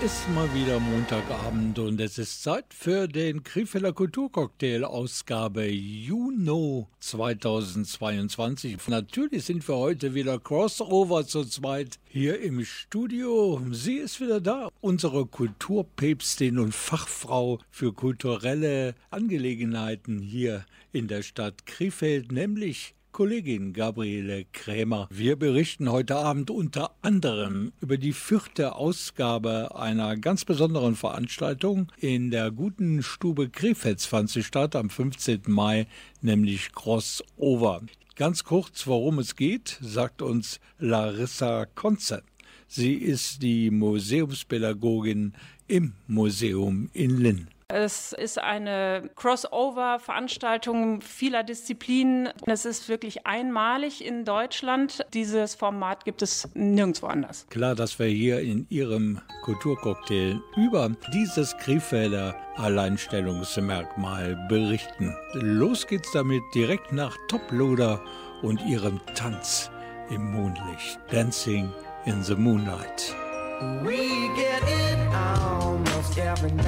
Es ist mal wieder Montagabend und es ist Zeit für den Krefelder Kulturcocktail Ausgabe Juno 2022. Natürlich sind wir heute wieder Crossover zu zweit hier im Studio. Sie ist wieder da, unsere Kulturpäpstin und Fachfrau für kulturelle Angelegenheiten hier in der Stadt Krefeld, nämlich Kollegin Gabriele Krämer. Wir berichten heute Abend unter anderem über die vierte Ausgabe einer ganz besonderen Veranstaltung. In der guten Stube Krefeld fand sie statt am 15. Mai, nämlich Crossover. Ganz kurz, worum es geht, sagt uns Larissa Konze. Sie ist die Museumspädagogin im Museum in Linn. Es ist eine Crossover-Veranstaltung vieler Disziplinen. Es ist wirklich einmalig in Deutschland. Dieses Format gibt es nirgendwo anders. Klar, dass wir hier in Ihrem Kulturcocktail über dieses Krefelder Alleinstellungsmerkmal berichten. Los geht's damit direkt nach Toploader und ihrem Tanz im Mondlicht. Dancing in the Moonlight. We get it almost every night.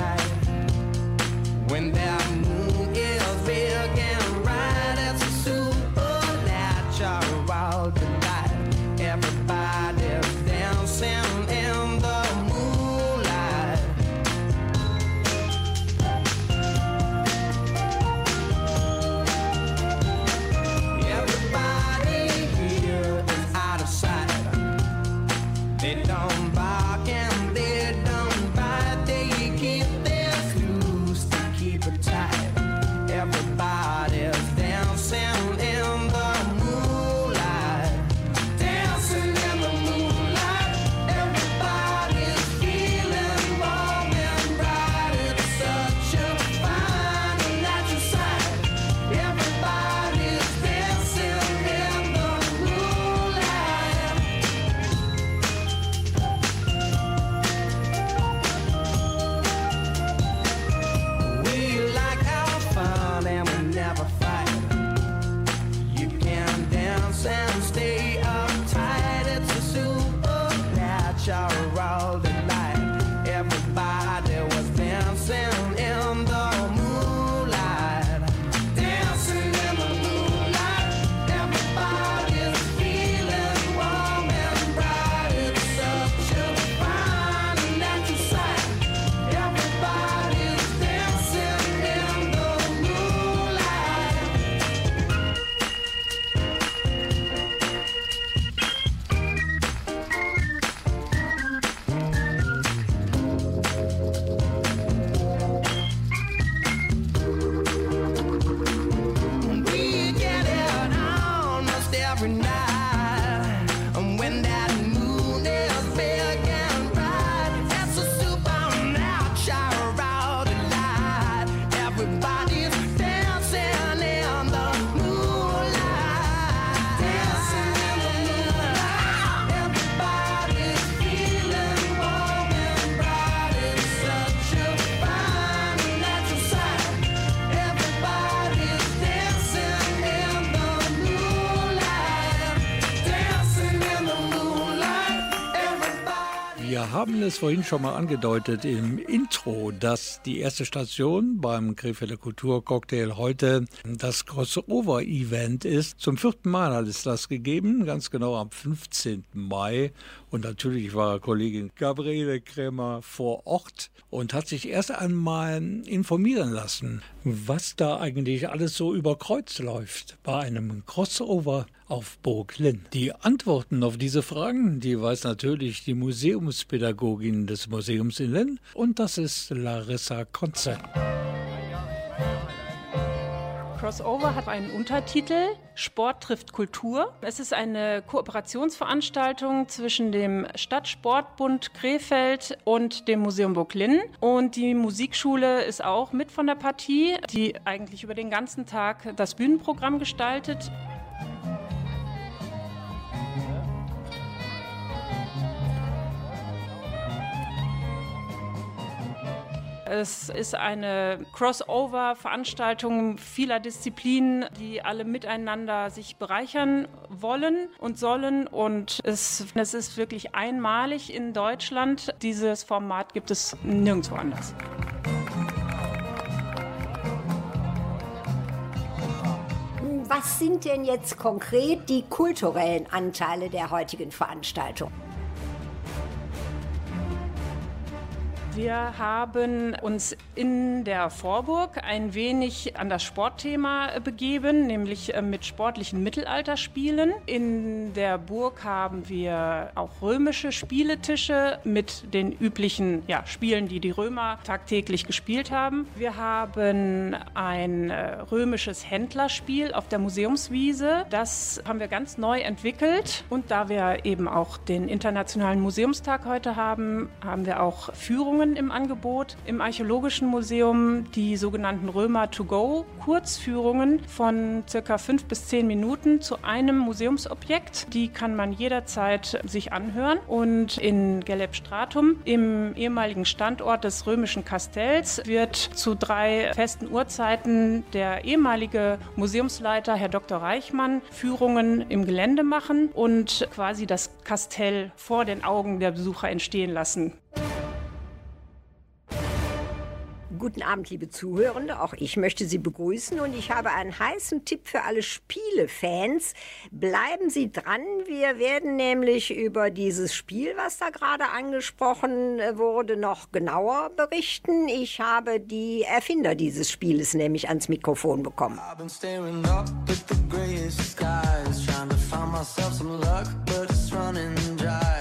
Es vorhin schon mal angedeutet im Intro, dass die erste Station beim Krefelder Kulturcocktail heute das Crossover-Event ist. Zum vierten Mal hat es das gegeben, ganz genau am 15. Mai. Und natürlich war Kollegin Gabriele Krämer vor Ort und hat sich erst einmal informieren lassen, was da eigentlich alles so über Kreuz läuft bei einem Crossover auf Burg Linn. Die Antworten auf diese Fragen, die weiß natürlich die Museumspädagogin des Museums in Linn und das ist Larissa Konze. Crossover hat einen Untertitel Sport trifft Kultur. Es ist eine Kooperationsveranstaltung zwischen dem Stadtsportbund Krefeld und dem Museum Burglin. Und die Musikschule ist auch mit von der Partie, die eigentlich über den ganzen Tag das Bühnenprogramm gestaltet. Es ist eine Crossover-Veranstaltung vieler Disziplinen, die alle miteinander sich bereichern wollen und sollen. Und es, es ist wirklich einmalig in Deutschland. Dieses Format gibt es nirgendwo anders. Was sind denn jetzt konkret die kulturellen Anteile der heutigen Veranstaltung? Wir haben uns in der Vorburg ein wenig an das Sportthema begeben, nämlich äh, mit sportlichen Mittelalterspielen. In der Burg haben wir auch römische Spieletische mit den üblichen ja, Spielen, die die Römer tagtäglich gespielt haben. Wir haben ein äh, römisches Händlerspiel auf der Museumswiese. Das haben wir ganz neu entwickelt. Und da wir eben auch den Internationalen Museumstag heute haben, haben wir auch Führungen im Angebot. Im Archäologischen Museum die sogenannten Römer to go Kurzführungen von circa fünf bis zehn Minuten zu einem Museumsobjekt. Die kann man jederzeit sich anhören. Und in Geleb-Stratum, im ehemaligen Standort des römischen Kastells, wird zu drei festen Uhrzeiten der ehemalige Museumsleiter, Herr Dr. Reichmann, Führungen im Gelände machen und quasi das Kastell vor den Augen der Besucher entstehen lassen. Guten Abend, liebe Zuhörende. Auch ich möchte Sie begrüßen und ich habe einen heißen Tipp für alle Spielefans. Bleiben Sie dran. Wir werden nämlich über dieses Spiel, was da gerade angesprochen äh, wurde, noch genauer berichten. Ich habe die Erfinder dieses Spieles nämlich ans Mikrofon bekommen. I've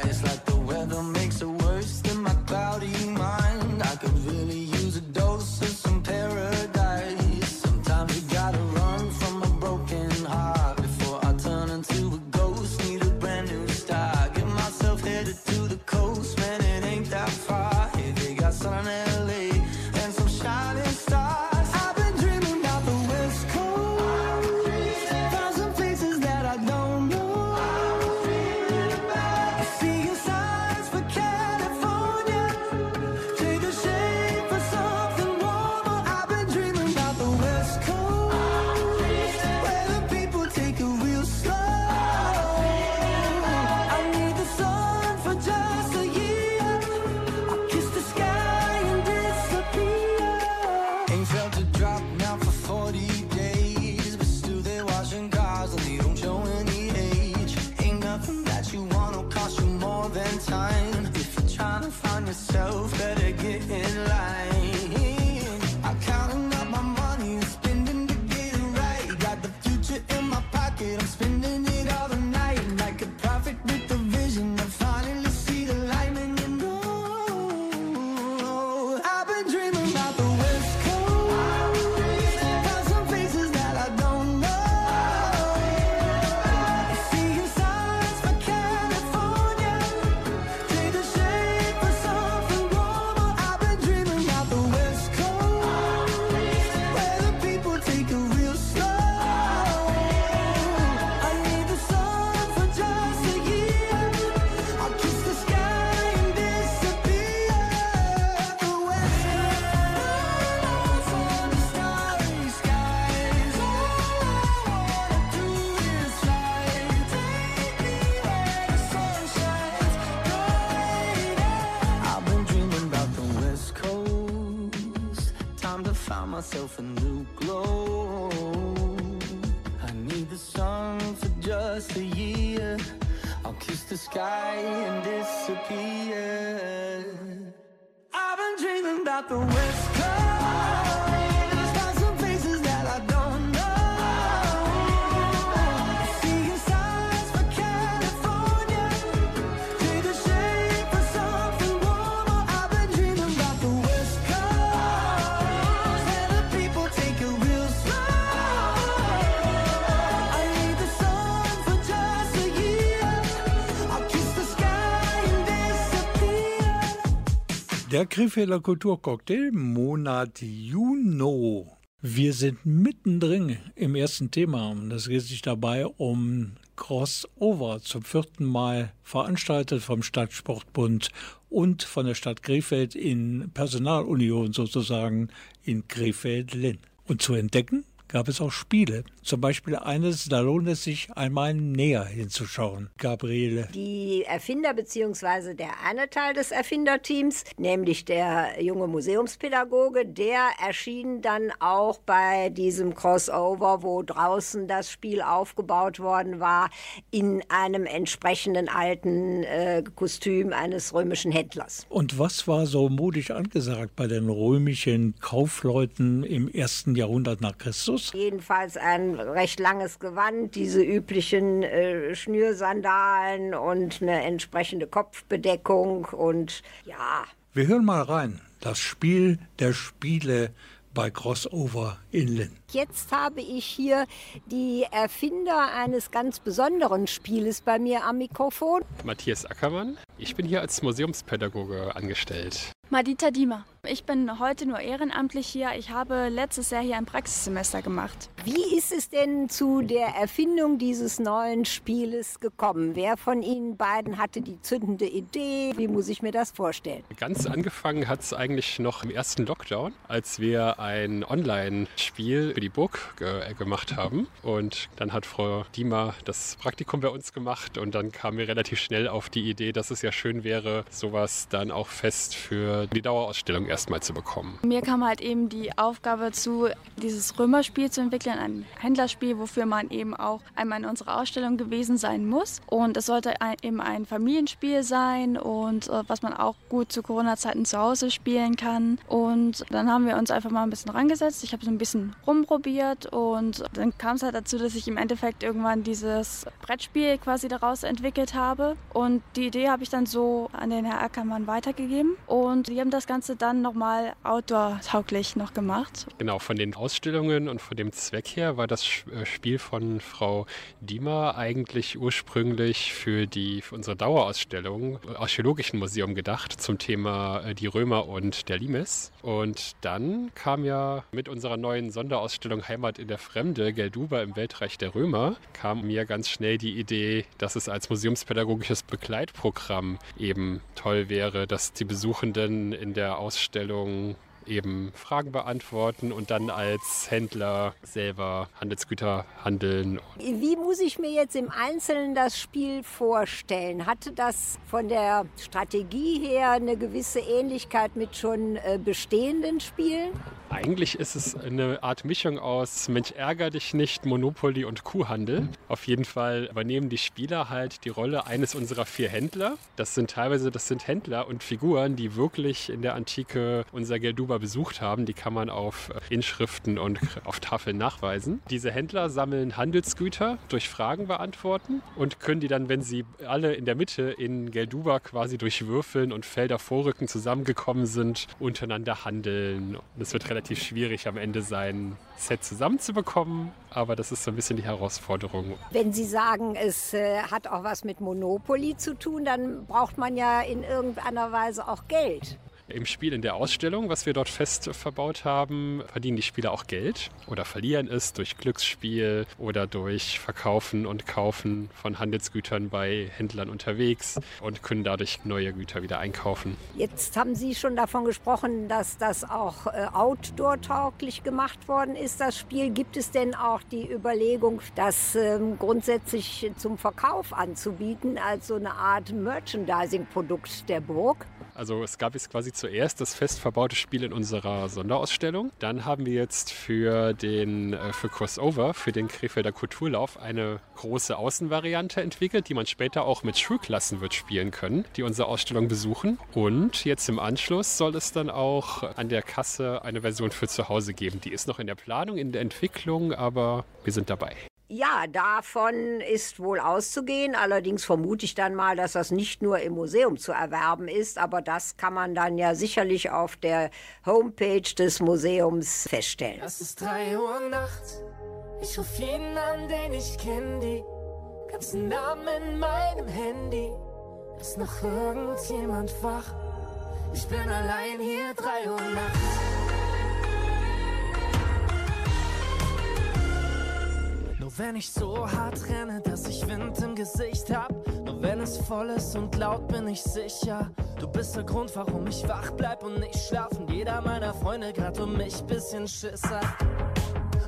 Der Krefelder Kulturcocktail Monat Juno. Wir sind mittendrin im ersten Thema. Das geht sich dabei um Crossover zum vierten Mal veranstaltet vom Stadtsportbund und von der Stadt Krefeld in Personalunion sozusagen in Krefeld-Linn. Und zu entdecken gab es auch Spiele. Zum Beispiel eines, da lohnt es sich einmal näher hinzuschauen. Gabriele. Die Erfinder bzw. der eine Teil des Erfinderteams, nämlich der junge Museumspädagoge, der erschien dann auch bei diesem Crossover, wo draußen das Spiel aufgebaut worden war, in einem entsprechenden alten äh, Kostüm eines römischen Händlers. Und was war so mutig angesagt bei den römischen Kaufleuten im ersten Jahrhundert nach Christus? Jedenfalls ein recht langes Gewand, diese üblichen äh, Schnürsandalen und eine entsprechende Kopfbedeckung und ja, Wir hören mal rein. Das Spiel der Spiele bei Crossover in Linn. Jetzt habe ich hier die Erfinder eines ganz besonderen Spieles bei mir am Mikrofon. Matthias Ackermann. Ich bin hier als Museumspädagoge angestellt. Madita Dima. Ich bin heute nur ehrenamtlich hier. Ich habe letztes Jahr hier ein Praxissemester gemacht. Wie ist es denn zu der Erfindung dieses neuen Spieles gekommen? Wer von Ihnen beiden hatte die zündende Idee? Wie muss ich mir das vorstellen? Ganz angefangen hat es eigentlich noch im ersten Lockdown, als wir ein Online-Spiel für die Burg ge gemacht haben. Und dann hat Frau Diemer das Praktikum bei uns gemacht und dann kamen wir relativ schnell auf die Idee, dass es ja schön wäre, sowas dann auch fest für die Dauerausstellung erstmal zu bekommen. Mir kam halt eben die Aufgabe zu, dieses Römerspiel zu entwickeln, ein Händlerspiel, wofür man eben auch einmal in unserer Ausstellung gewesen sein muss. Und es sollte ein, eben ein Familienspiel sein und äh, was man auch gut zu Corona-Zeiten zu Hause spielen kann. Und dann haben wir uns einfach mal ein bisschen rangesetzt. Ich habe so ein bisschen rumprobiert und dann kam es halt dazu, dass ich im Endeffekt irgendwann dieses Brettspiel quasi daraus entwickelt habe. Und die Idee habe ich dann so an den Herr Ackermann weitergegeben. Und die haben das Ganze dann nochmal outdoor-tauglich noch gemacht. Genau, von den Ausstellungen und von dem Zweck her war das äh, Spiel von Frau Diemer eigentlich ursprünglich für, die, für unsere Dauerausstellung im Archäologischen Museum gedacht zum Thema äh, die Römer und der Limes. Und dann kam ja mit unserer neuen Sonderausstellung Heimat in der Fremde, Gelduba im Weltreich der Römer, kam mir ganz schnell die Idee, dass es als museumspädagogisches Begleitprogramm eben toll wäre, dass die Besuchenden in der Ausstellung eben Fragen beantworten und dann als Händler selber Handelsgüter handeln. Wie muss ich mir jetzt im Einzelnen das Spiel vorstellen? Hatte das von der Strategie her eine gewisse Ähnlichkeit mit schon äh, bestehenden Spielen? Eigentlich ist es eine Art Mischung aus Mensch ärger dich nicht, Monopoly und Kuhhandel. Auf jeden Fall übernehmen die Spieler halt die Rolle eines unserer vier Händler. Das sind teilweise, das sind Händler und Figuren, die wirklich in der Antike unser Gelduba besucht haben. Die kann man auf äh, Inschriften und auf Tafeln nachweisen. Diese Händler sammeln Handelsgüter durch Fragen beantworten und können die dann, wenn sie alle in der Mitte in Gelduba quasi durch Würfeln und Felder vorrücken zusammengekommen sind, untereinander handeln. Es wird relativ schwierig am Ende sein Set zusammenzubekommen, aber das ist so ein bisschen die Herausforderung. Wenn Sie sagen, es äh, hat auch was mit Monopoly zu tun, dann braucht man ja in irgendeiner Weise auch Geld. Im Spiel in der Ausstellung, was wir dort fest verbaut haben, verdienen die Spieler auch Geld oder verlieren es durch Glücksspiel oder durch Verkaufen und Kaufen von Handelsgütern bei Händlern unterwegs und können dadurch neue Güter wieder einkaufen. Jetzt haben Sie schon davon gesprochen, dass das auch äh, outdoor-tauglich gemacht worden ist, das Spiel. Gibt es denn auch die Überlegung, das ähm, grundsätzlich zum Verkauf anzubieten, als so eine Art Merchandising-Produkt der Burg? Also es gab jetzt quasi zuerst das fest verbaute Spiel in unserer Sonderausstellung. Dann haben wir jetzt für den äh, für Crossover, für den Krefelder Kulturlauf eine große Außenvariante entwickelt, die man später auch mit Schulklassen wird spielen können, die unsere Ausstellung besuchen. Und jetzt im Anschluss soll es dann auch an der Kasse eine Version für zu Hause geben. Die ist noch in der Planung, in der Entwicklung, aber wir sind dabei. Ja, davon ist wohl auszugehen. Allerdings vermute ich dann mal, dass das nicht nur im Museum zu erwerben ist, aber das kann man dann ja sicherlich auf der Homepage des Museums feststellen. Es ist drei Uhr nachts. Ich ruf jeden an, den ich kenn, die ganzen Namen in meinem Handy. Ist noch irgendjemand wach? Ich bin allein hier, drei Uhr nachts. Wenn ich so hart renne, dass ich Wind im Gesicht hab. Nur wenn es voll ist und laut bin ich sicher. Du bist der Grund, warum ich wach bleib und nicht schlafen. Jeder meiner Freunde grad um mich bisschen Schiss hat.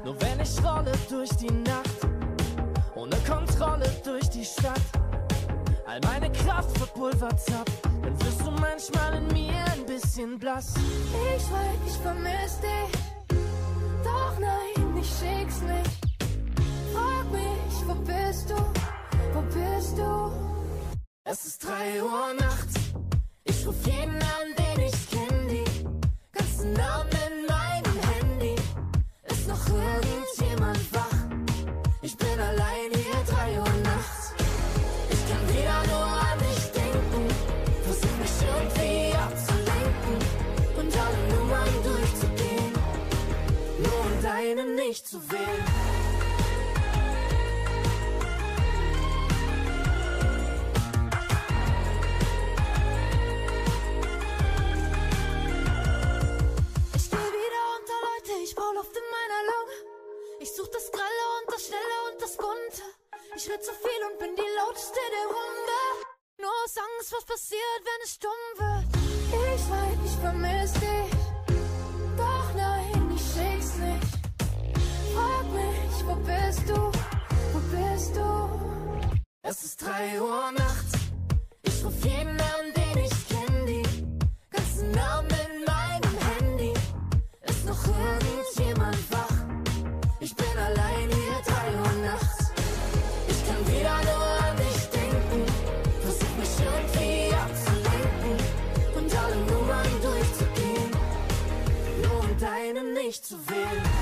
Nur wenn ich rolle durch die Nacht, ohne Kontrolle durch die Stadt. All meine Kraft verpulvert ab, dann wirst du manchmal in mir ein bisschen blass. Ich weiß, ich vermiss dich. Doch nein, ich schick's nicht. Mich, wo bist du? Wo bist du? Es ist drei Uhr nachts, ich ruf jeden an, den ich kenn, die ganzen Namen in meinem Handy. Ist noch irgendjemand wach? Ich bin allein hier, drei Uhr nachts. Ich kann wieder nur an dich denken, versuch mich irgendwie abzulenken und alle Nummern durchzugehen, nur um deine nicht zu wählen. Das Grelle und das Schnelle und das Bunte. Ich red zu viel und bin die lauteste der Runde. Nur aus Angst, was passiert, wenn es stumm wird. Ich weiß, ich vermiss dich. Doch nein, ich schick's nicht. Frag mich, wo bist du? Wo bist du? Es ist drei Uhr nachts. Ich ruf jeden an, den ich kenn, die ganzen Namen deine nicht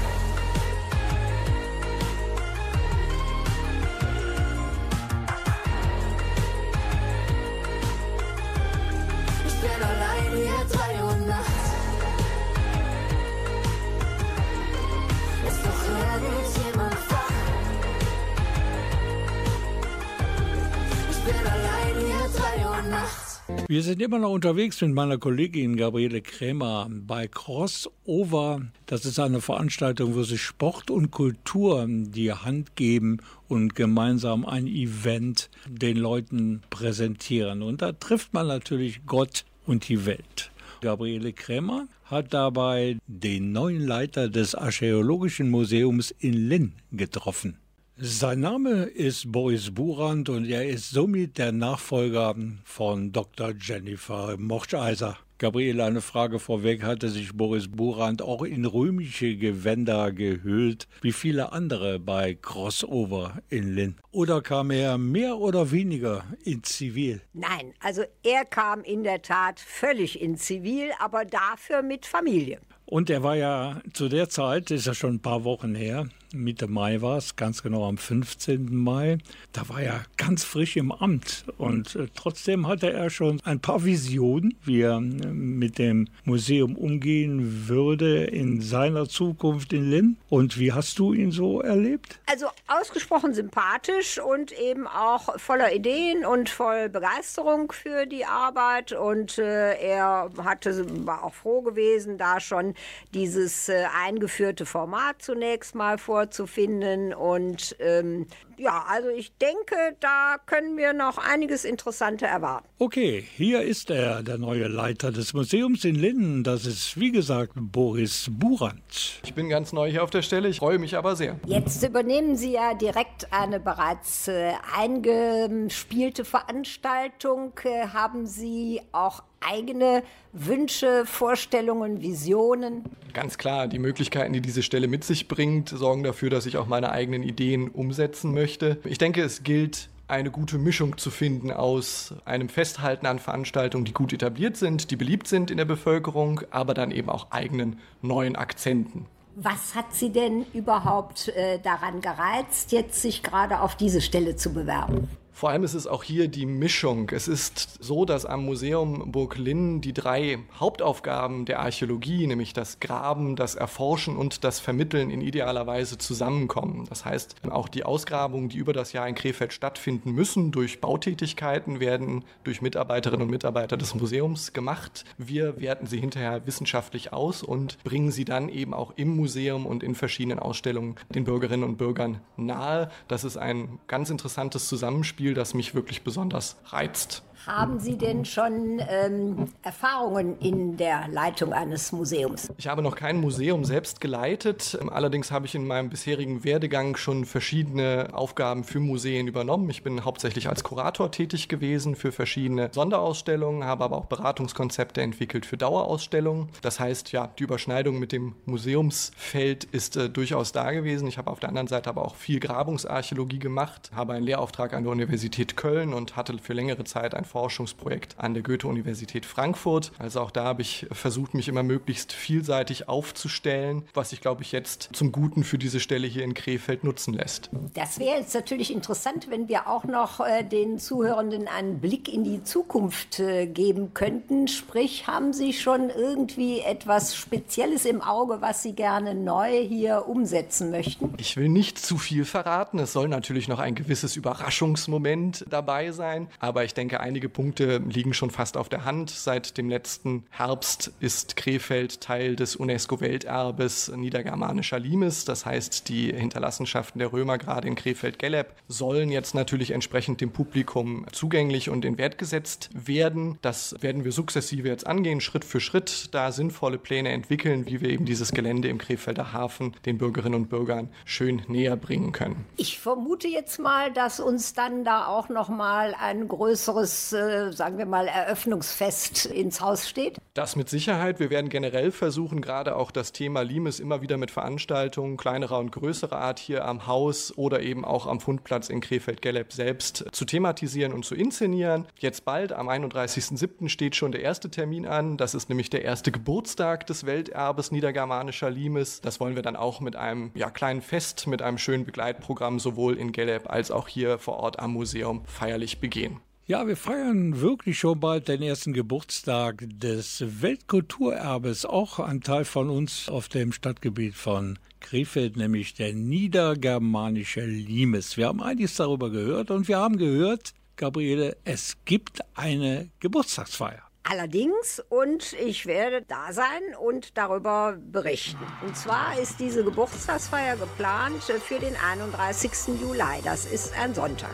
Wir sind immer noch unterwegs mit meiner Kollegin Gabriele Krämer bei Crossover. Das ist eine Veranstaltung, wo sich Sport und Kultur die Hand geben und gemeinsam ein Event den Leuten präsentieren. Und da trifft man natürlich Gott und die Welt. Gabriele Krämer hat dabei den neuen Leiter des Archäologischen Museums in Linn getroffen. Sein Name ist Boris Burand und er ist somit der Nachfolger von Dr. Jennifer Mochteiser. Gabriele, eine Frage vorweg. Hatte sich Boris Burand auch in römische Gewänder gehüllt, wie viele andere bei Crossover in Linn? Oder kam er mehr oder weniger in Zivil? Nein, also er kam in der Tat völlig in Zivil, aber dafür mit Familie. Und er war ja zu der Zeit, ist ja schon ein paar Wochen her, Mitte Mai war es, ganz genau am 15. Mai, da war er ganz frisch im Amt. Und äh, trotzdem hatte er schon ein paar Visionen, wie er äh, mit dem Museum umgehen würde in seiner Zukunft in Linn. Und wie hast du ihn so erlebt? Also ausgesprochen sympathisch und eben auch voller Ideen und voll Begeisterung für die Arbeit. Und äh, er hatte, war auch froh gewesen, da schon dieses äh, eingeführte Format zunächst mal vorzufinden. Und ähm, ja, also ich denke, da können wir noch einiges Interessante erwarten. Okay, hier ist er, der neue Leiter des Museums in Linn. Das ist, wie gesagt, Boris Burand. Ich bin ganz neu hier auf der Stelle, ich freue mich aber sehr. Jetzt übernehmen Sie ja direkt eine bereits äh, eingespielte Veranstaltung. Äh, haben Sie auch eigene Wünsche, Vorstellungen, Visionen? Ganz klar, die Möglichkeiten, die diese Stelle mit sich bringt, sorgen dafür, dass ich auch meine eigenen Ideen umsetzen möchte. Ich denke, es gilt, eine gute Mischung zu finden aus einem Festhalten an Veranstaltungen, die gut etabliert sind, die beliebt sind in der Bevölkerung, aber dann eben auch eigenen neuen Akzenten. Was hat Sie denn überhaupt äh, daran gereizt, jetzt sich gerade auf diese Stelle zu bewerben? Vor allem ist es auch hier die Mischung. Es ist so, dass am Museum Burg Linn die drei Hauptaufgaben der Archäologie, nämlich das Graben, das Erforschen und das Vermitteln in idealer Weise zusammenkommen. Das heißt, auch die Ausgrabungen, die über das Jahr in Krefeld stattfinden müssen, durch Bautätigkeiten, werden durch Mitarbeiterinnen und Mitarbeiter des Museums gemacht. Wir werten sie hinterher wissenschaftlich aus und bringen sie dann eben auch im Museum und in verschiedenen Ausstellungen den Bürgerinnen und Bürgern nahe. Das ist ein ganz interessantes Zusammenspiel, das mich wirklich besonders reizt. Haben Sie denn schon ähm, Erfahrungen in der Leitung eines Museums? Ich habe noch kein Museum selbst geleitet. Allerdings habe ich in meinem bisherigen Werdegang schon verschiedene Aufgaben für Museen übernommen. Ich bin hauptsächlich als Kurator tätig gewesen für verschiedene Sonderausstellungen, habe aber auch Beratungskonzepte entwickelt für Dauerausstellungen. Das heißt, ja, die Überschneidung mit dem Museumsfeld ist äh, durchaus da gewesen. Ich habe auf der anderen Seite aber auch viel Grabungsarchäologie gemacht, habe einen Lehrauftrag an der Universität Köln und hatte für längere Zeit ein Forschungsprojekt an der Goethe-Universität Frankfurt. Also auch da habe ich versucht, mich immer möglichst vielseitig aufzustellen, was sich, glaube ich, jetzt zum Guten für diese Stelle hier in Krefeld nutzen lässt. Das wäre jetzt natürlich interessant, wenn wir auch noch äh, den Zuhörenden einen Blick in die Zukunft äh, geben könnten. Sprich, haben Sie schon irgendwie etwas Spezielles im Auge, was Sie gerne neu hier umsetzen möchten? Ich will nicht zu viel verraten. Es soll natürlich noch ein gewisses Überraschungsmoment dabei sein. Aber ich denke, einige Punkte liegen schon fast auf der Hand. Seit dem letzten Herbst ist Krefeld Teil des UNESCO-Welterbes niedergermanischer Limes. Das heißt, die Hinterlassenschaften der Römer, gerade in Krefeld-Gelleb, sollen jetzt natürlich entsprechend dem Publikum zugänglich und in Wert gesetzt werden. Das werden wir sukzessive jetzt angehen, Schritt für Schritt, da sinnvolle Pläne entwickeln, wie wir eben dieses Gelände im Krefelder Hafen den Bürgerinnen und Bürgern schön näher bringen können. Ich vermute jetzt mal, dass uns dann da auch noch mal ein größeres, äh, sagen wir mal, Eröffnungsfest ins Haus steht. Das mit Sicherheit. Wir werden generell versuchen, gerade auch das Thema Limes immer wieder mit Veranstaltungen kleinerer und größerer Art hier am Haus oder eben auch am Fundplatz in Krefeld-Gelleb selbst zu thematisieren und zu inszenieren. Jetzt bald, am 31.07. steht schon der erste Termin an. Das ist nämlich der erste Geburtstag des Welterbes niedergermanischer Limes. Das wollen wir dann auch mit einem ja, kleinen Fest, mit einem schönen Begleitprogramm sowohl in Gelleb als auch hier vor Ort am Museum feierlich begehen. Ja, wir feiern wirklich schon bald den ersten Geburtstag des Weltkulturerbes, auch ein Teil von uns auf dem Stadtgebiet von Krefeld, nämlich der niedergermanische Limes. Wir haben einiges darüber gehört und wir haben gehört, Gabriele, es gibt eine Geburtstagsfeier. Allerdings, und ich werde da sein und darüber berichten. Und zwar ist diese Geburtstagsfeier geplant für den 31. Juli. Das ist ein Sonntag.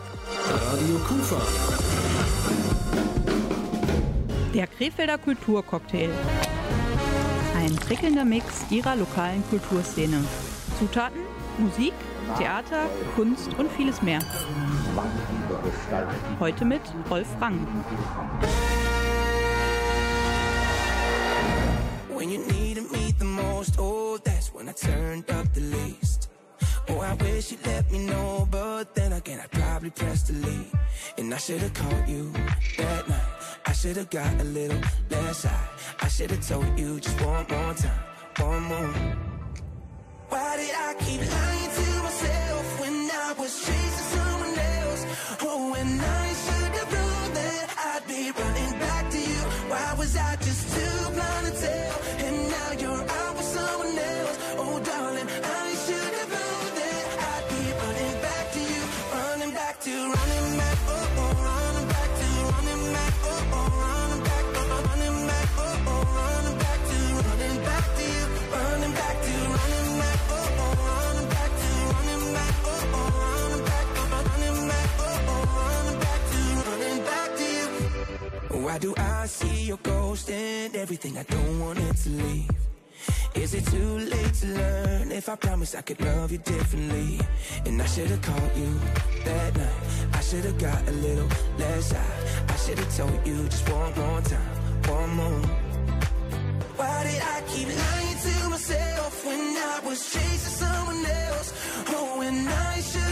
Radio Kufa. Der Krefelder Kulturcocktail. Ein prickelnder Mix ihrer lokalen Kulturszene. Zutaten, Musik, Theater, Kunst und vieles mehr. Heute mit Rolf Rang. When you needed me the most, oh, that's when I turned up the least. Oh, I wish you'd let me know, but then again, I probably pressed delete. And I should've called you that night. I should've got a little less high. I should've told you just one more time, one more. Why did I keep lying to myself when I was chasing someone else? Oh, when I should have known that I'd be running back to you. Why was I just too Why do I see your ghost and everything I don't want it to leave? Is it too late to learn if I promise I could love you differently? And I should've called you that night. I should've got a little less high. I should've told you just one more time, one more. Why did I keep lying to myself when I was chasing someone else? Oh, when I should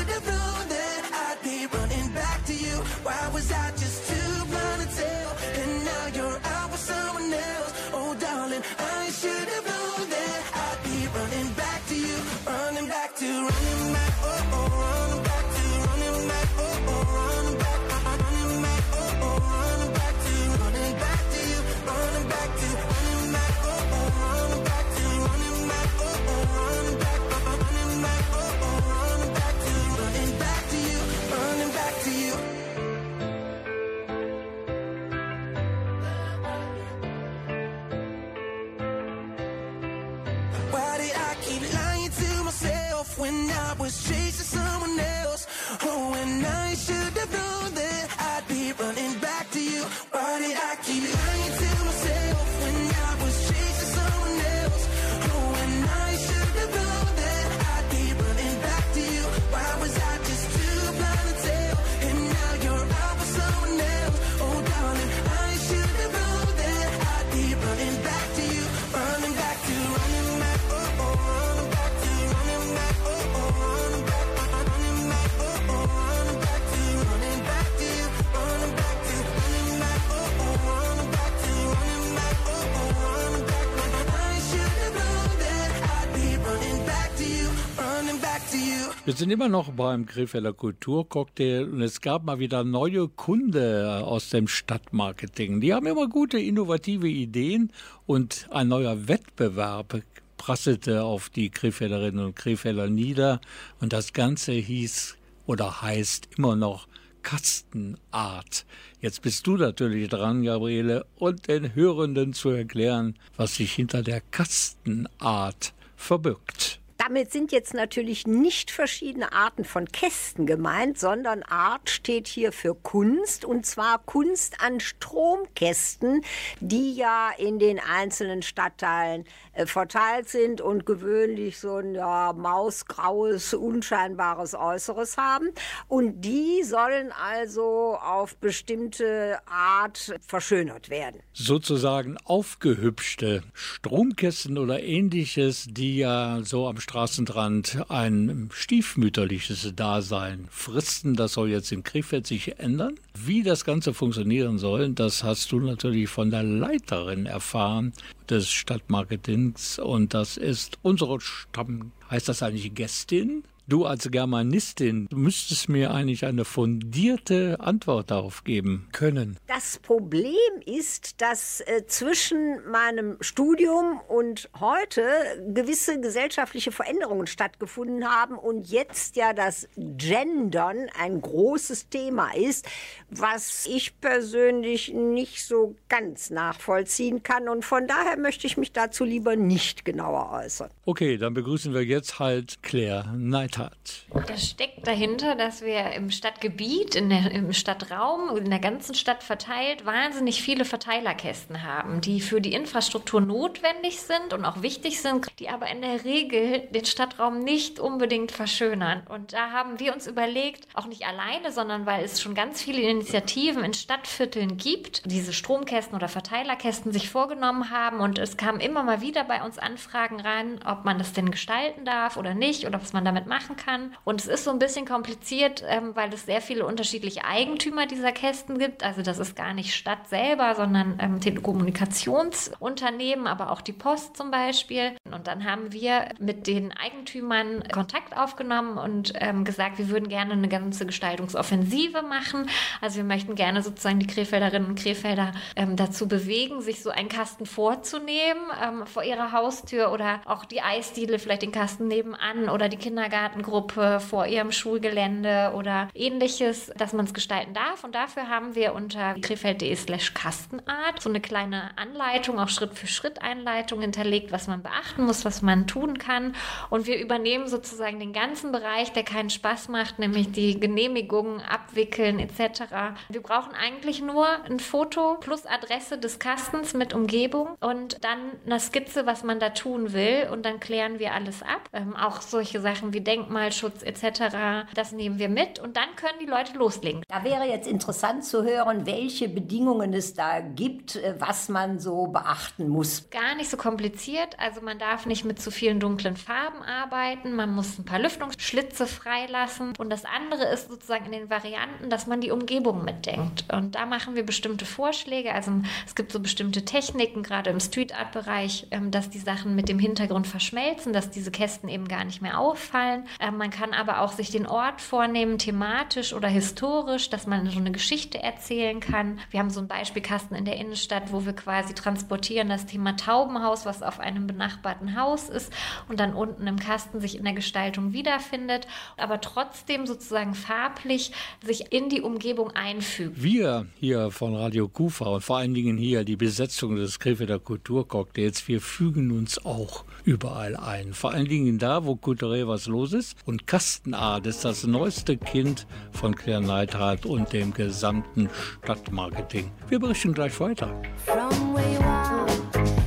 Wir sind immer noch beim Krefelder Kulturcocktail und es gab mal wieder neue Kunde aus dem Stadtmarketing. Die haben immer gute, innovative Ideen und ein neuer Wettbewerb prasselte auf die Krefelderinnen und Krefelder nieder und das Ganze hieß oder heißt immer noch Kastenart. Jetzt bist du natürlich dran, Gabriele, und den Hörenden zu erklären, was sich hinter der Kastenart verbirgt. Damit sind jetzt natürlich nicht verschiedene Arten von Kästen gemeint, sondern Art steht hier für Kunst und zwar Kunst an Stromkästen, die ja in den einzelnen Stadtteilen äh, verteilt sind und gewöhnlich so ein ja, mausgraues, unscheinbares Äußeres haben. Und die sollen also auf bestimmte Art verschönert werden. sozusagen aufgehübschte Stromkästen oder ähnliches, die ja so am Straßenrand ein stiefmütterliches Dasein fristen. Das soll jetzt in Krefeld sich ändern. Wie das Ganze funktionieren soll, das hast du natürlich von der Leiterin erfahren des Stadtmarketings und das ist unsere Stamm, heißt das eigentlich Gästin? Du als Germanistin müsstest mir eigentlich eine fundierte Antwort darauf geben können. Das Problem ist, dass äh, zwischen meinem Studium und heute gewisse gesellschaftliche Veränderungen stattgefunden haben und jetzt ja das Gendern ein großes Thema ist, was ich persönlich nicht so ganz nachvollziehen kann und von daher möchte ich mich dazu lieber nicht genauer äußern. Okay, dann begrüßen wir jetzt halt Claire Neithardt. Das steckt dahinter, dass wir im Stadtgebiet, in der, im Stadtraum, in der ganzen Stadt verteilt, wahnsinnig viele Verteilerkästen haben, die für die Infrastruktur notwendig sind und auch wichtig sind, die aber in der Regel den Stadtraum nicht unbedingt verschönern. Und da haben wir uns überlegt, auch nicht alleine, sondern weil es schon ganz viele Initiativen in Stadtvierteln gibt, diese Stromkästen oder Verteilerkästen sich vorgenommen haben. Und es kamen immer mal wieder bei uns Anfragen rein, ob man das denn gestalten darf oder nicht oder was man damit machen kann. Und es ist so ein bisschen kompliziert, ähm, weil es sehr viele unterschiedliche Eigentümer dieser Kästen gibt. Also das ist gar nicht Stadt selber, sondern ähm, Telekommunikationsunternehmen, aber auch die Post zum Beispiel. Und dann haben wir mit den Eigentümern Kontakt aufgenommen und ähm, gesagt, wir würden gerne eine ganze Gestaltungsoffensive machen. Also wir möchten gerne sozusagen die Krefelderinnen und Krefelder ähm, dazu bewegen, sich so einen Kasten vorzunehmen ähm, vor ihrer Haustür oder auch die Eisdiele, vielleicht den Kasten nebenan oder die Kindergartengruppe vor ihrem Schulgelände oder ähnliches, dass man es gestalten darf. Und dafür haben wir unter krefeld.de slash Kastenart so eine kleine Anleitung, auch Schritt für Schritt Einleitung hinterlegt, was man beachten muss, was man tun kann. Und wir übernehmen sozusagen den ganzen Bereich, der keinen Spaß macht, nämlich die Genehmigungen abwickeln etc. Wir brauchen eigentlich nur ein Foto plus Adresse des Kastens mit Umgebung und dann eine Skizze, was man da tun will. Und dann klären wir alles ab. Ähm, auch solche Sachen wie Denkmalschutz etc. Das nehmen wir mit und dann können die Leute loslegen. Da wäre jetzt interessant zu hören, welche Bedingungen es da gibt, äh, was man so beachten muss. Gar nicht so kompliziert. Also man darf nicht mit zu vielen dunklen Farben arbeiten. Man muss ein paar Lüftungsschlitze freilassen. Und das andere ist sozusagen in den Varianten, dass man die Umgebung mitdenkt. Und da machen wir bestimmte Vorschläge. Also es gibt so bestimmte Techniken, gerade im Street Art Bereich, ähm, dass die Sachen mit dem Hintergrund verschmelzen, dass diese Kästen eben gar nicht mehr auffallen. Ähm, Man kann aber auch sich den Ort vornehmen, thematisch oder historisch, dass man so eine Geschichte erzählen kann. Wir haben so einen Beispielkasten in der Innenstadt, wo wir quasi transportieren das Thema Taubenhaus, was auf einem benachbarten Haus ist und dann unten im Kasten sich in der Gestaltung wiederfindet, aber trotzdem sozusagen farblich sich in die Umgebung einfügt. Wir hier von Radio Kufa und vor allen Dingen hier die Besetzung des Krefelder Kulturcocktails, wir fügen uns auch überall ein. Vor allen Dingen da, wo kulturell was los ist. Und Kastenart ist das neueste Kind von Claire Neidhardt und dem gesamten Stadtmarketing. Wir berichten gleich weiter. From where you are,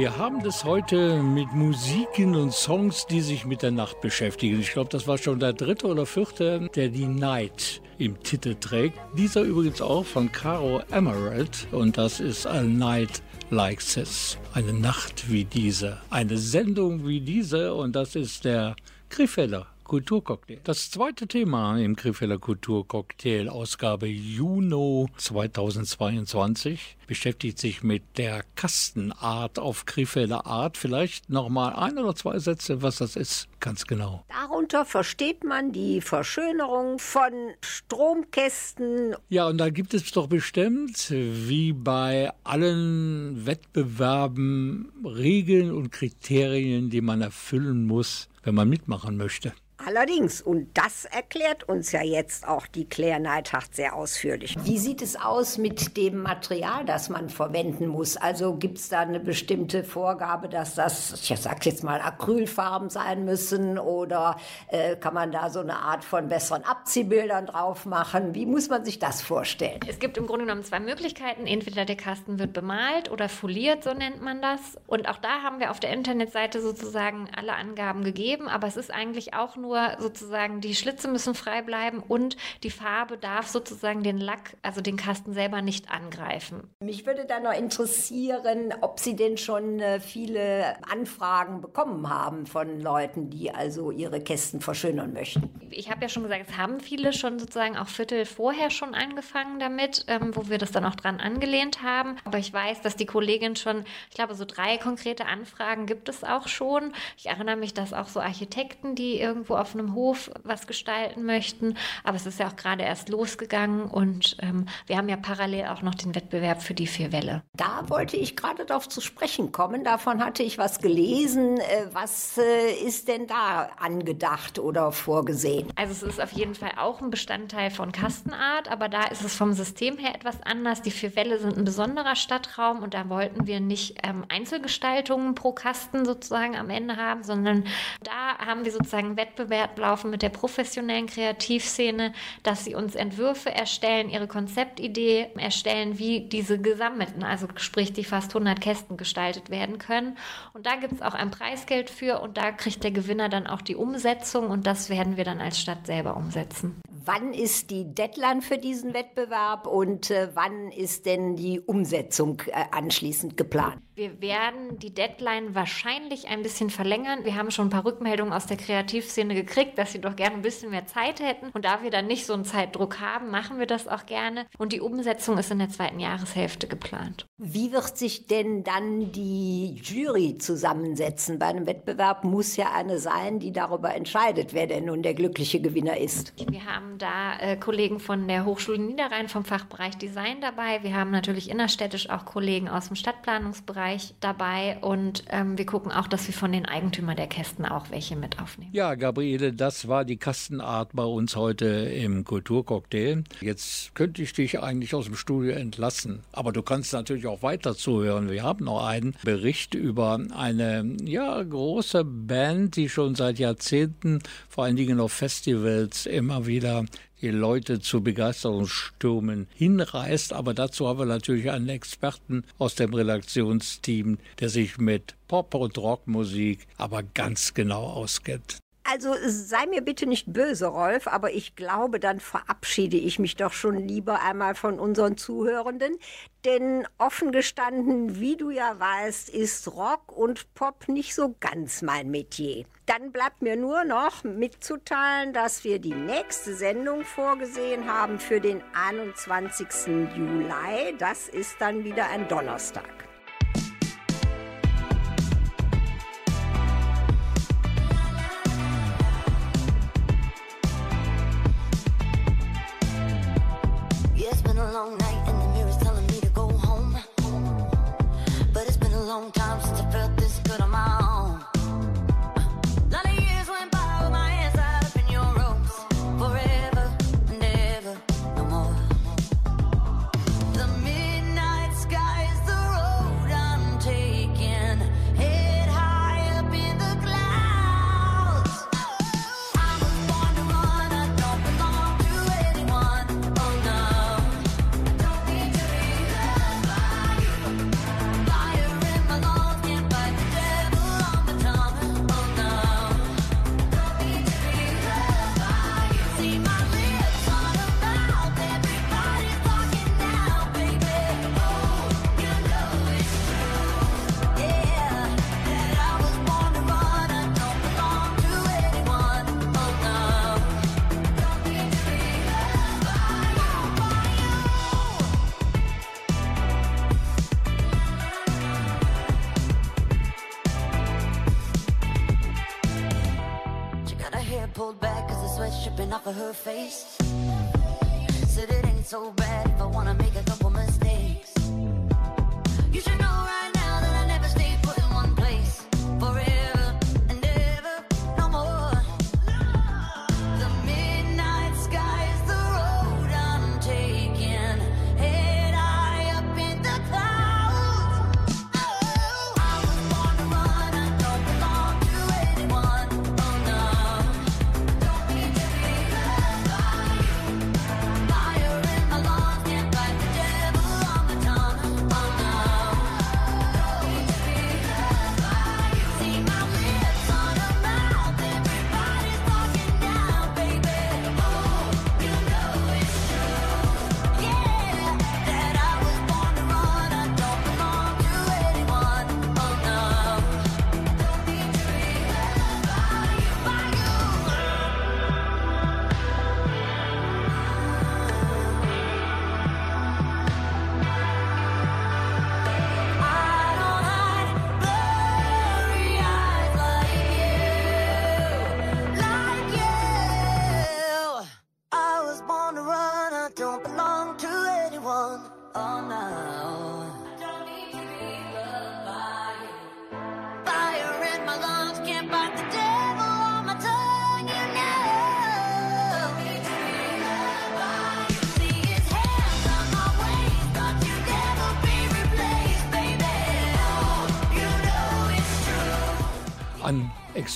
wir haben das heute mit Musiken und Songs, die sich mit der Nacht beschäftigen. Ich glaube, das war schon der dritte oder vierte, der die Night im Titel trägt. Dieser übrigens auch von Caro Emerald und das ist A Night Like This. Eine Nacht wie diese, eine Sendung wie diese und das ist der Krefelder Kulturcocktail. Das zweite Thema im Krefelder Kulturcocktail, Ausgabe Juno 2022, beschäftigt sich mit der Kastenart auf Krefelder Art. Vielleicht noch mal ein oder zwei Sätze, was das ist, ganz genau. Darunter versteht man die Verschönerung von Stromkästen. Ja, und da gibt es doch bestimmt, wie bei allen Wettbewerben, Regeln und Kriterien, die man erfüllen muss, wenn man mitmachen möchte. Allerdings, und das erklärt uns ja jetzt auch die Claire Neidhardt sehr ausführlich. Wie sieht es aus mit dem Material, das man verwenden muss? Also gibt es da eine bestimmte Vorgabe, dass das, ich sag jetzt mal, Acrylfarben sein müssen oder äh, kann man da so eine Art von besseren Abziehbildern drauf machen? Wie muss man sich das vorstellen? Es gibt im Grunde genommen zwei Möglichkeiten. Entweder der Kasten wird bemalt oder foliert, so nennt man das. Und auch da haben wir auf der Internetseite sozusagen alle Angaben gegeben, aber es ist eigentlich auch nur nur sozusagen die Schlitze müssen frei bleiben und die Farbe darf sozusagen den Lack, also den Kasten selber nicht angreifen. Mich würde da noch interessieren, ob Sie denn schon äh, viele Anfragen bekommen haben von Leuten, die also ihre Kästen verschönern möchten. Ich habe ja schon gesagt, es haben viele schon sozusagen auch Viertel vorher schon angefangen damit, ähm, wo wir das dann auch dran angelehnt haben. Aber ich weiß, dass die Kollegin schon, ich glaube, so drei konkrete Anfragen gibt es auch schon. Ich erinnere mich, dass auch so Architekten, die irgendwo auf einem Hof was gestalten möchten. Aber es ist ja auch gerade erst losgegangen und ähm, wir haben ja parallel auch noch den Wettbewerb für die vier Wälle. Da wollte ich gerade darauf zu sprechen kommen. Davon hatte ich was gelesen. Äh, Was äh, ist denn da angedacht oder vorgesehen? Also es ist auf jeden Fall auch ein Bestandteil von Kastenart, aber da ist es vom System her etwas anders. Die vier Wälle sind ein besonderer Stadtraum und da wollten wir nicht ähm, Einzelgestaltungen pro Kasten sozusagen am Ende haben, sondern da haben wir sozusagen einen Wettbewerb laufen mit der professionellen Kreativszene, dass sie uns Entwürfe erstellen, ihre Konzeptidee erstellen, wie diese gesammelten, also sprich die fast 100 Kästen gestaltet werden können. Und da gibt es auch ein Preisgeld für und da kriegt der Gewinner dann auch die Umsetzung und das werden wir dann als Stadt selber umsetzen. Wann ist die Deadline für diesen Wettbewerb und äh, wann ist denn die Umsetzung äh, anschließend geplant? Wir werden die Deadline wahrscheinlich ein bisschen verlängern. Wir haben schon ein paar Rückmeldungen aus der Kreativszene gekriegt, dass sie doch gerne ein bisschen mehr Zeit hätten. Und da wir dann nicht so einen Zeitdruck haben, machen wir das auch gerne. Und die Umsetzung ist in der zweiten Jahreshälfte geplant. Wie wird sich denn dann die Jury zusammensetzen? Bei einem Wettbewerb muss ja eine sein, die darüber entscheidet, wer denn nun der glückliche Gewinner ist. Wir haben da äh, Kollegen von der Hochschule Niederrhein vom Fachbereich Design dabei. Wir haben natürlich innerstädtisch auch Kollegen aus dem Stadtplanungsbereich dabei. Und ähm, wir gucken auch, dass wir von den Eigentümern der Kästen auch welche mit aufnehmen. Ja, Gabriele, das war die Kastenart bei uns heute im Kulturcocktail. Jetzt könnte ich dich eigentlich aus dem Studio entlassen, aber du kannst natürlich auch weiter zuhören. Wir haben noch einen Bericht über eine ja, große Band, die schon seit Jahrzehnten, vor allen Dingen auf Festivals, immer wieder die Leute zu Begeisterungsstürmen hinreißt. Aber dazu haben wir natürlich einen Experten aus dem Redaktionsteam, der sich mit Pop- und Rockmusik aber ganz genau auskennt. Also sei mir bitte nicht böse, Rolf, aber ich glaube, dann verabschiede ich mich doch schon lieber einmal von unseren Zuhörenden. Denn offen gestanden, wie du ja weißt, ist Rock und Pop nicht so ganz mein Metier. Dann bleibt mir nur noch mitzuteilen, dass wir die nächste Sendung vorgesehen haben für den 21. Juli. Das ist dann wieder ein Donnerstag. Long time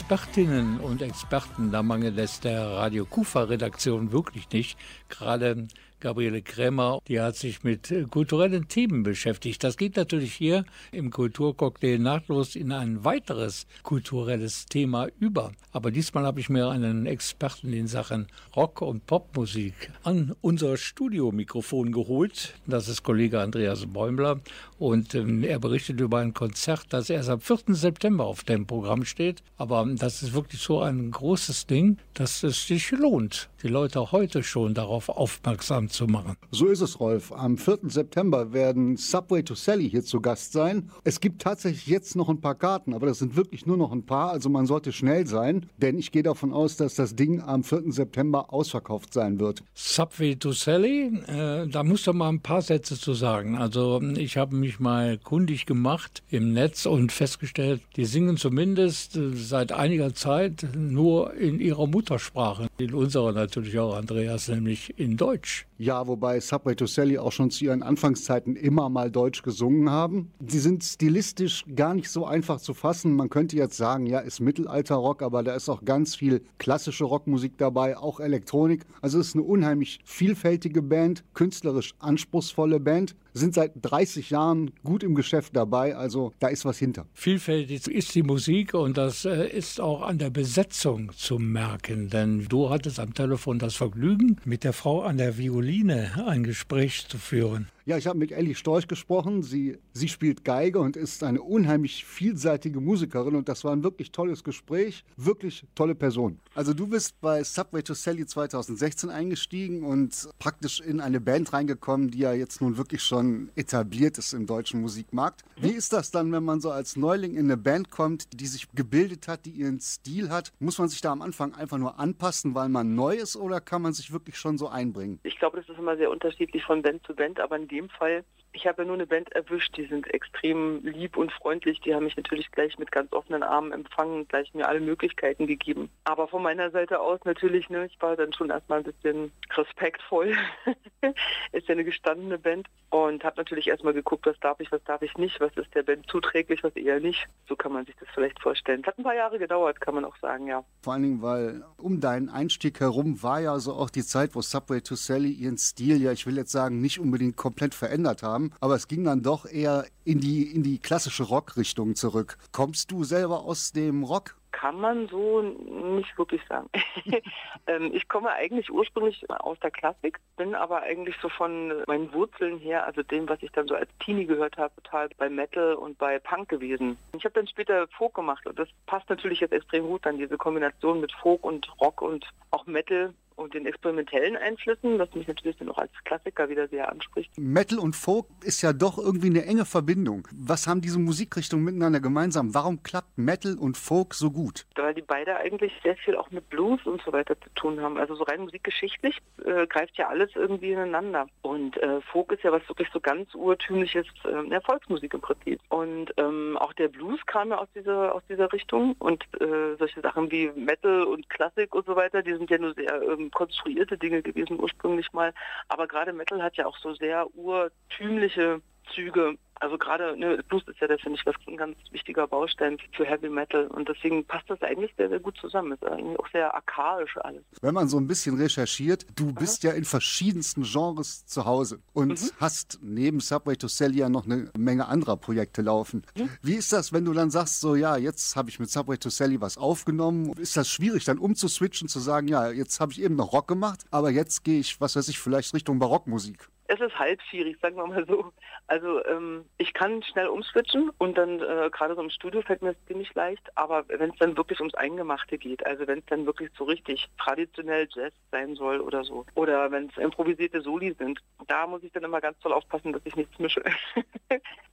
Expertinnen und Experten, da mangelt es der Radio Kufa-Redaktion wirklich nicht. Gerade Gabriele Krämer, die hat sich mit äh, kulturellen Themen beschäftigt. Das geht natürlich hier im Kulturcocktail nahtlos in ein weiteres kulturelles Thema über. Aber diesmal habe ich mir einen Experten in Sachen Rock- und Popmusik an unser Studiomikrofon geholt. Das ist Kollege Andreas Bäumler und ähm, er berichtet über ein Konzert, das erst am 4. September auf dem Programm steht. Aber das ist wirklich so ein großes Ding, dass es sich lohnt, die Leute heute schon darauf aufmerksam zu machen. So ist es, Rolf. Am 4. September werden Subway to Sally hier zu Gast sein. Es gibt tatsächlich jetzt noch ein paar Karten, aber das sind wirklich nur noch ein paar. Also man sollte schnell sein, denn ich gehe davon aus, dass das Ding am 4. September ausverkauft sein wird. Subway to Sally, äh, da musst du mal ein paar Sätze zu sagen. Also ich habe mich mal kundig gemacht im Netz und festgestellt, die singen zumindest äh, seit einiger Zeit nur in ihrer Muttersprache. In unserer natürlich auch, Andreas, nämlich in Deutsch. Ja, wobei Subway to Sally auch schon zu ihren Anfangszeiten immer mal Deutsch gesungen haben. Sie sind stilistisch gar nicht so einfach zu fassen. Man könnte jetzt sagen, ja, ist Mittelalterrock, aber da ist auch ganz viel klassische Rockmusik dabei, auch Elektronik. Also es ist eine unheimlich vielfältige Band, künstlerisch anspruchsvolle Band, sind seit 30 Jahren gut im Geschäft dabei, also da ist was hinter. Vielfältig ist die Musik und das äh, ist auch an der Besetzung zu merken, denn du hattest am Telefon das Vergnügen, mit der Frau an der Violine ein Gespräch zu führen. Ja, ich habe mit Ellie Storch gesprochen. Sie, sie spielt Geige und ist eine unheimlich vielseitige Musikerin und das war ein wirklich tolles Gespräch. Wirklich tolle Person. Also du bist bei Subway to Sally 2016 eingestiegen und praktisch in eine Band reingekommen, die ja jetzt nun wirklich schon etabliert ist im deutschen Musikmarkt. Wie ist das dann, wenn man so als Neuling in eine Band kommt, die sich gebildet hat, die ihren Stil hat? Muss man sich da am Anfang einfach nur anpassen, weil man neu ist oder kann man sich wirklich schon so einbringen? Ich glaube, das ist immer sehr unterschiedlich von Band zu Band, aber in dem Fall, ich habe ja nur eine Band erwischt, die sind extrem lieb und freundlich, die haben mich natürlich gleich mit ganz offenen Armen empfangen und gleich mir alle Möglichkeiten gegeben. Aber von meiner Seite aus natürlich, ne, ich war dann schon erstmal ein bisschen respektvoll. ist ja eine gestandene Band und habe natürlich erstmal geguckt, was darf ich, was darf ich nicht, was ist der Band zuträglich, was eher nicht. So kann man sich das vielleicht vorstellen. Es hat ein paar Jahre gedauert, kann man auch sagen, ja. Vor allen Dingen, weil um deinen Einstieg herum war ja so auch die Zeit, wo Subway to Sally ihren Stil ja, ich will jetzt sagen, nicht unbedingt komplett verändert haben, aber es ging dann doch eher in die, in die klassische Rockrichtung zurück. Kommst du selber aus dem Rock? Kann man so nicht wirklich sagen. ähm, ich komme eigentlich ursprünglich aus der Klassik, bin aber eigentlich so von meinen Wurzeln her, also dem, was ich dann so als Teenie gehört habe, total bei Metal und bei Punk gewesen. Ich habe dann später Folk gemacht und das passt natürlich jetzt extrem gut dann, diese Kombination mit Folk und Rock und auch Metal und den experimentellen Einflüssen, was mich natürlich dann auch als Klassiker wieder sehr anspricht. Metal und Folk ist ja doch irgendwie eine enge Verbindung. Was haben diese Musikrichtungen miteinander gemeinsam? Warum klappt Metal und Folk so gut? Weil die beide eigentlich sehr viel auch mit Blues und so weiter zu tun haben. Also so rein musikgeschichtlich äh, greift ja alles irgendwie ineinander. Und äh, Folk ist ja was wirklich so ganz urtümliches, äh, ja, Volksmusik im Prinzip. Und ähm, auch der Blues kam ja aus dieser, aus dieser Richtung. Und äh, solche Sachen wie Metal und Klassik und so weiter, die sind ja nur sehr ähm, konstruierte Dinge gewesen ursprünglich mal. Aber gerade Metal hat ja auch so sehr urtümliche Züge. Also gerade ne, Blues ist ja, das finde ich, was ein ganz wichtiger Baustein für Heavy Metal. Und deswegen passt das eigentlich sehr, sehr gut zusammen. Ist eigentlich auch sehr arkaisch alles. Wenn man so ein bisschen recherchiert, du bist ja in verschiedensten Genres zu Hause und hast neben Subway to Sally ja noch eine Menge anderer Projekte laufen. Wie ist das, wenn du dann sagst, so ja, jetzt habe ich mit Subway to Sally was aufgenommen? Ist das schwierig, dann umzuswitchen, zu sagen, ja, jetzt habe ich eben noch Rock gemacht, aber jetzt gehe ich, was weiß ich, vielleicht Richtung Barockmusik? Es ist halb schwierig, sagen wir mal so. Also ähm, ich kann schnell umswitchen und dann äh, gerade so im Studio fällt mir das ziemlich leicht, aber wenn es dann wirklich ums Eingemachte geht, also wenn es dann wirklich so richtig traditionell Jazz sein soll oder so, oder wenn es improvisierte Soli sind, da muss ich dann immer ganz toll aufpassen, dass ich nichts mische.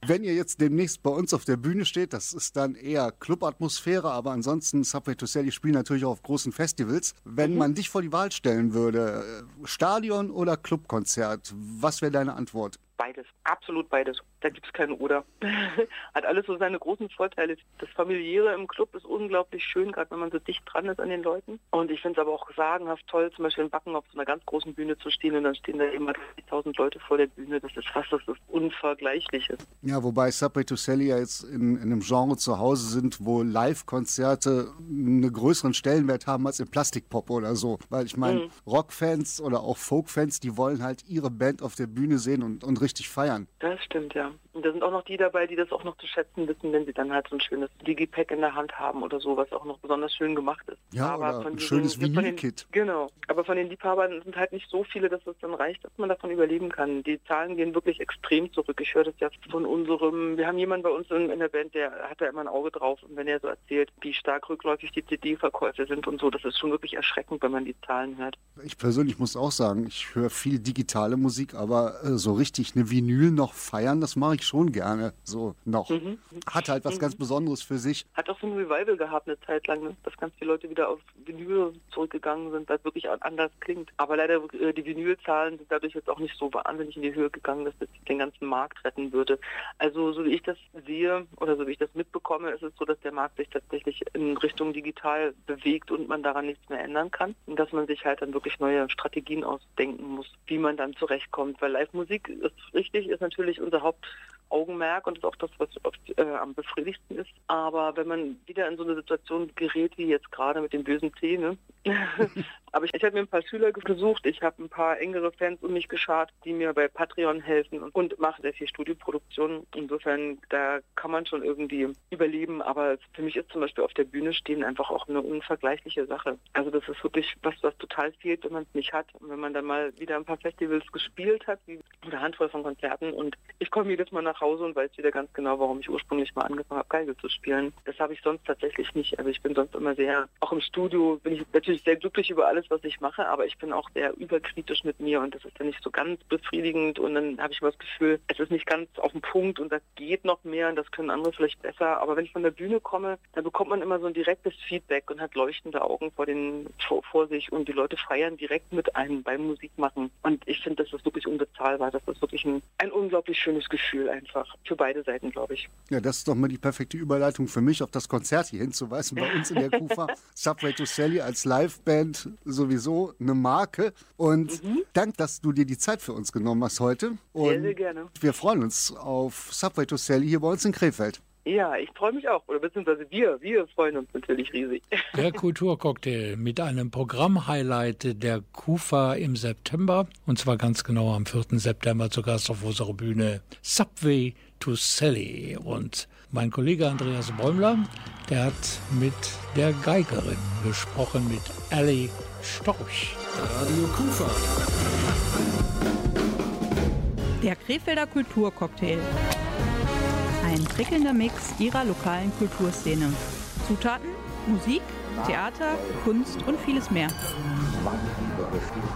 Wenn ihr jetzt demnächst bei uns auf der Bühne steht, das ist dann eher Clubatmosphäre, aber ansonsten Subway to Sally spielen natürlich auch auf großen Festivals. Wenn man dich vor die Wahl stellen würde, äh, Stadion oder Clubkonzert, was wäre deine Antwort? Beides, absolut beides. Da gibt es kein Oder. Hat alles so seine großen Vorteile. Das Familiäre im Club ist unglaublich schön, gerade wenn man so dicht dran ist an den Leuten. Und ich finde es aber auch sagenhaft toll, zum Beispiel in Backen auf so einer ganz großen Bühne zu stehen und dann stehen da immer 30.000 Leute vor der Bühne. Das ist was, das ist Unvergleichliches. Ja, wobei Subway to Sally ja jetzt in, in einem Genre zu Hause sind, wo Live-Konzerte einen größeren Stellenwert haben als im Plastikpop oder so. Weil ich meine, Mhm. Rockfans oder auch Folkfans, die wollen halt ihre Band auf der Bühne sehen und, und richtig feiern. Das stimmt, ja. Und da sind auch noch die dabei, die das auch noch zu schätzen wissen, wenn sie dann halt so ein schönes Digipack in der Hand haben oder so, was auch noch besonders schön gemacht ist. Ja, oder von ein schönes Vinylkit. Genau. Aber von den Liebhabern sind halt nicht so viele, dass es dann reicht, dass man davon überleben kann. Die Zahlen gehen wirklich extrem zurück. Ich höre das ja von unserem, wir haben jemanden bei uns in, in der Band, der hat da immer ein Auge drauf. Und wenn er so erzählt, wie stark rückläufig die CD-Verkäufe sind und so, das ist schon wirklich erschreckend, wenn man die Zahlen hört. Ich persönlich muss auch sagen, ich höre viel digitale Musik, aber äh, so richtig eine Vinyl noch feiern, das mache ich schon gerne. So noch. Mhm. Hat halt was ganz Besonderes für sich. Hat auch so ein Revival gehabt eine Zeit lang, ne? dass ganz viele Leute wieder auf Vinyl zurückgegangen sind, weil es wirklich an- anders klingt. Aber leider äh, die Vinylzahlen sind dadurch jetzt auch nicht so wahnsinnig in die Höhe gegangen, dass das den ganzen Markt retten würde. Also so wie ich das sehe oder so wie ich das mitbekomme, ist es so, dass der Markt sich tatsächlich in Richtung digital bewegt und man daran nichts mehr ändern kann. Und dass man sich halt dann wirklich neue Strategien ausdenken muss, wie man dann zurechtkommt. Weil Live-Musik ist richtig, ist natürlich unser Hauptaugenmerk und ist auch das, was oft äh, am befriedigsten ist. Aber wenn man wieder in so eine Situation gerät, wie jetzt gerade mit den bösen Zähnen, aber ich, ich habe mir ein paar Schüler gesucht, ich habe ein paar engere Fans um mich geschart, die mir bei Patreon helfen und, und mache sehr viel Studioproduktion. Insofern, da kann man schon irgendwie überleben, aber für mich ist zum Beispiel auf der Bühne stehen einfach auch eine unvergleichliche Sache. Also das ist wirklich was, was total fehlt, wenn man es nicht hat. Und wenn man dann mal wieder ein paar Festivals gespielt hat, wie eine Handvoll von Konzerten und ich komme jedes Mal nach Hause und weiß wieder ganz genau, warum ich ursprünglich mal angefangen habe, Geige zu spielen. Das habe ich sonst tatsächlich nicht. Also ich bin sonst immer sehr, auch im Studio bin ich natürlich sehr glücklich über alles, was ich mache, aber ich bin auch sehr überkritisch mit mir und das ist dann nicht so ganz befriedigend und dann habe ich immer das Gefühl, es ist nicht ganz auf den Punkt und da geht noch mehr und das können andere vielleicht besser. Aber wenn ich von der Bühne komme, dann bekommt man immer so ein direktes Feedback und hat leuchtende Augen vor, den, vor, vor sich und die Leute feiern direkt mit einem beim Musikmachen. Und ich finde, das ist wirklich unbezahlbar. Das ist wirklich ein, ein unglaublich schönes Gefühl einfach. Für beide Seiten, glaube ich. Ja, das ist doch mal die perfekte Überleitung für mich, auf das Konzert hier hinzuweisen. Bei uns in der Kufa Subway to Sally als Liveband sowieso eine Marke. Und dank, dass du dir die Zeit für uns genommen hast heute. Und Sehr, sehr gerne. wir freuen uns auf Subway to Sally hier bei uns in Krefeld. Ja, ich freue mich auch. Oder beziehungsweise wir, wir freuen uns natürlich riesig. Der Kulturcocktail mit einem Programmhighlight der KUFA im September. Und zwar ganz genau am 4. September zu Gast auf unserer Bühne Subway to Sally. Und mein Kollege Andreas Bäumler, der hat mit der Geigerin gesprochen, mit Ellie Storch. Radio Kufa. Der Krefelder Kulturcocktail. Ein prickelnder Mix ihrer lokalen Kulturszene. Zutaten, Musik, Theater, Kunst und vieles mehr.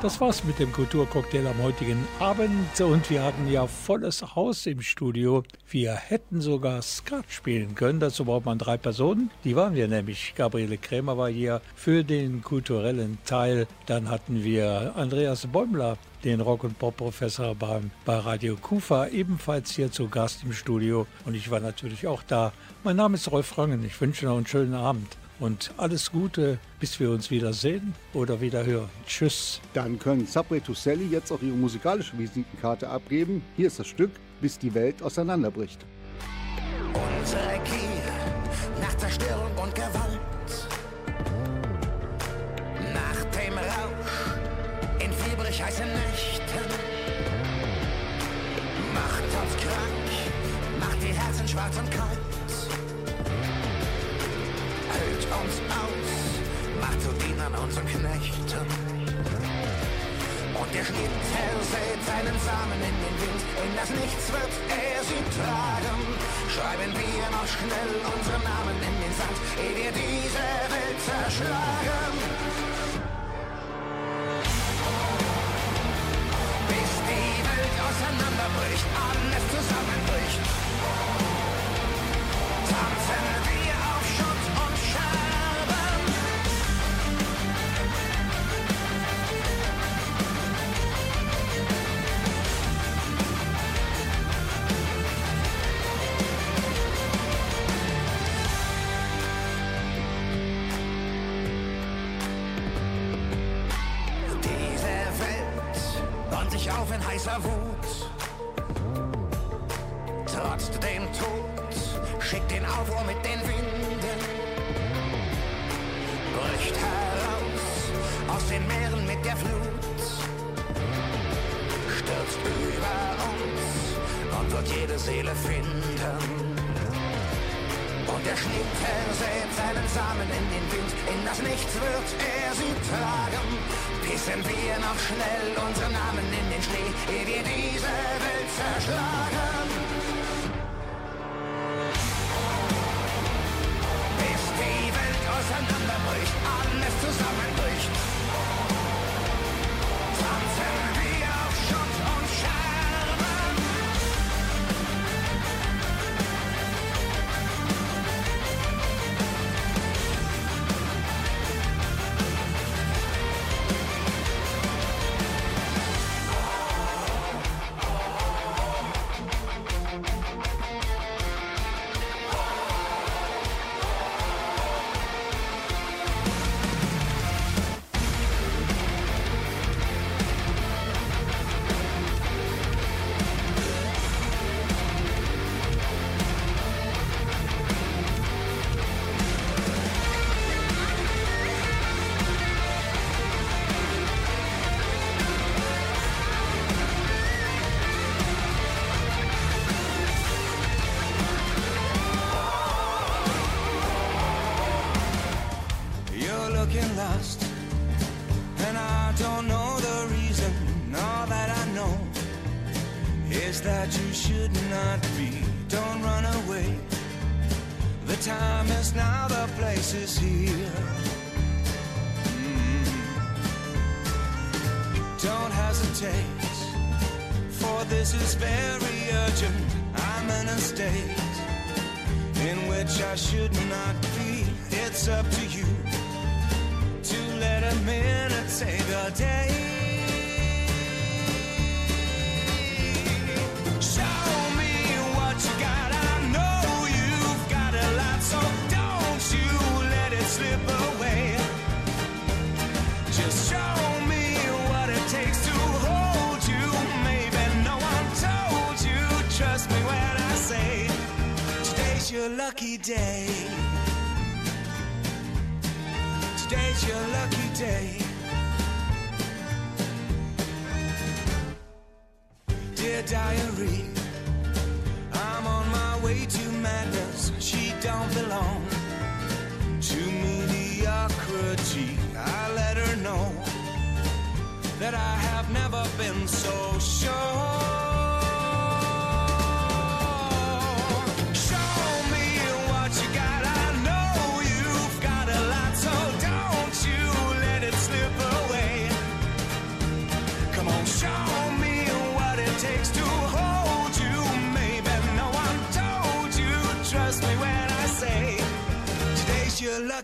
Das war's mit dem Kulturcocktail am heutigen Abend und wir hatten ja volles Haus im Studio. Wir hätten sogar Skat spielen können. Dazu braucht man drei Personen. Die waren wir nämlich. Gabriele Krämer war hier für den kulturellen Teil. Dann hatten wir Andreas Bäumler, den Rock- und Pop-Professor bei Radio Kufa, ebenfalls hier zu Gast im Studio. Und ich war natürlich auch da. Mein Name ist Rolf Rangen. Ich wünsche noch einen schönen Abend. Und alles Gute, bis wir uns wiedersehen oder wieder hören. Tschüss. Dann können Subway to Sally jetzt auch ihre musikalische Visitenkarte abgeben. Hier ist das Stück, bis die Welt auseinanderbricht. Unsere Gier nach Zerstörung und Gewalt. Nach dem Rausch in fiebrig heißen Nächten. Macht uns krank, macht die Herzen schwarz und kalt. Hält uns aus, macht zu Dienern zu Knechten. Und der Schnitt zersäht seinen Samen in den Wind. In das Nichts wird er sie tragen. Schreiben wir noch schnell unsere Namen in den Sand, ehe wir diese Welt zerschlagen. Bis die Welt auseinanderbricht, alles zusammenbricht.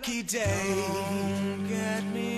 Lucky day. Don't get me